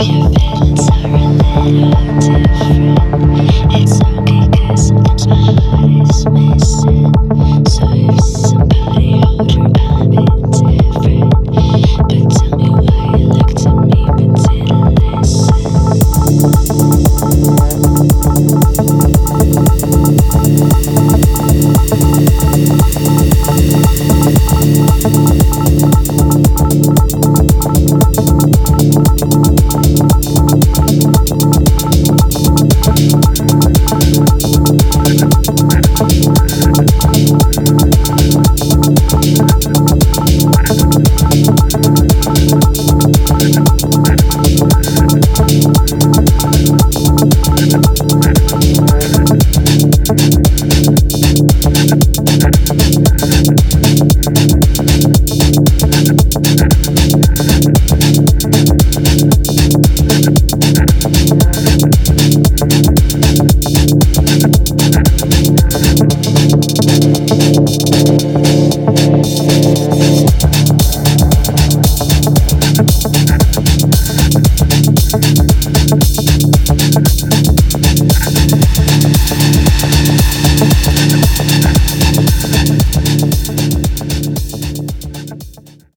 Viens, viens.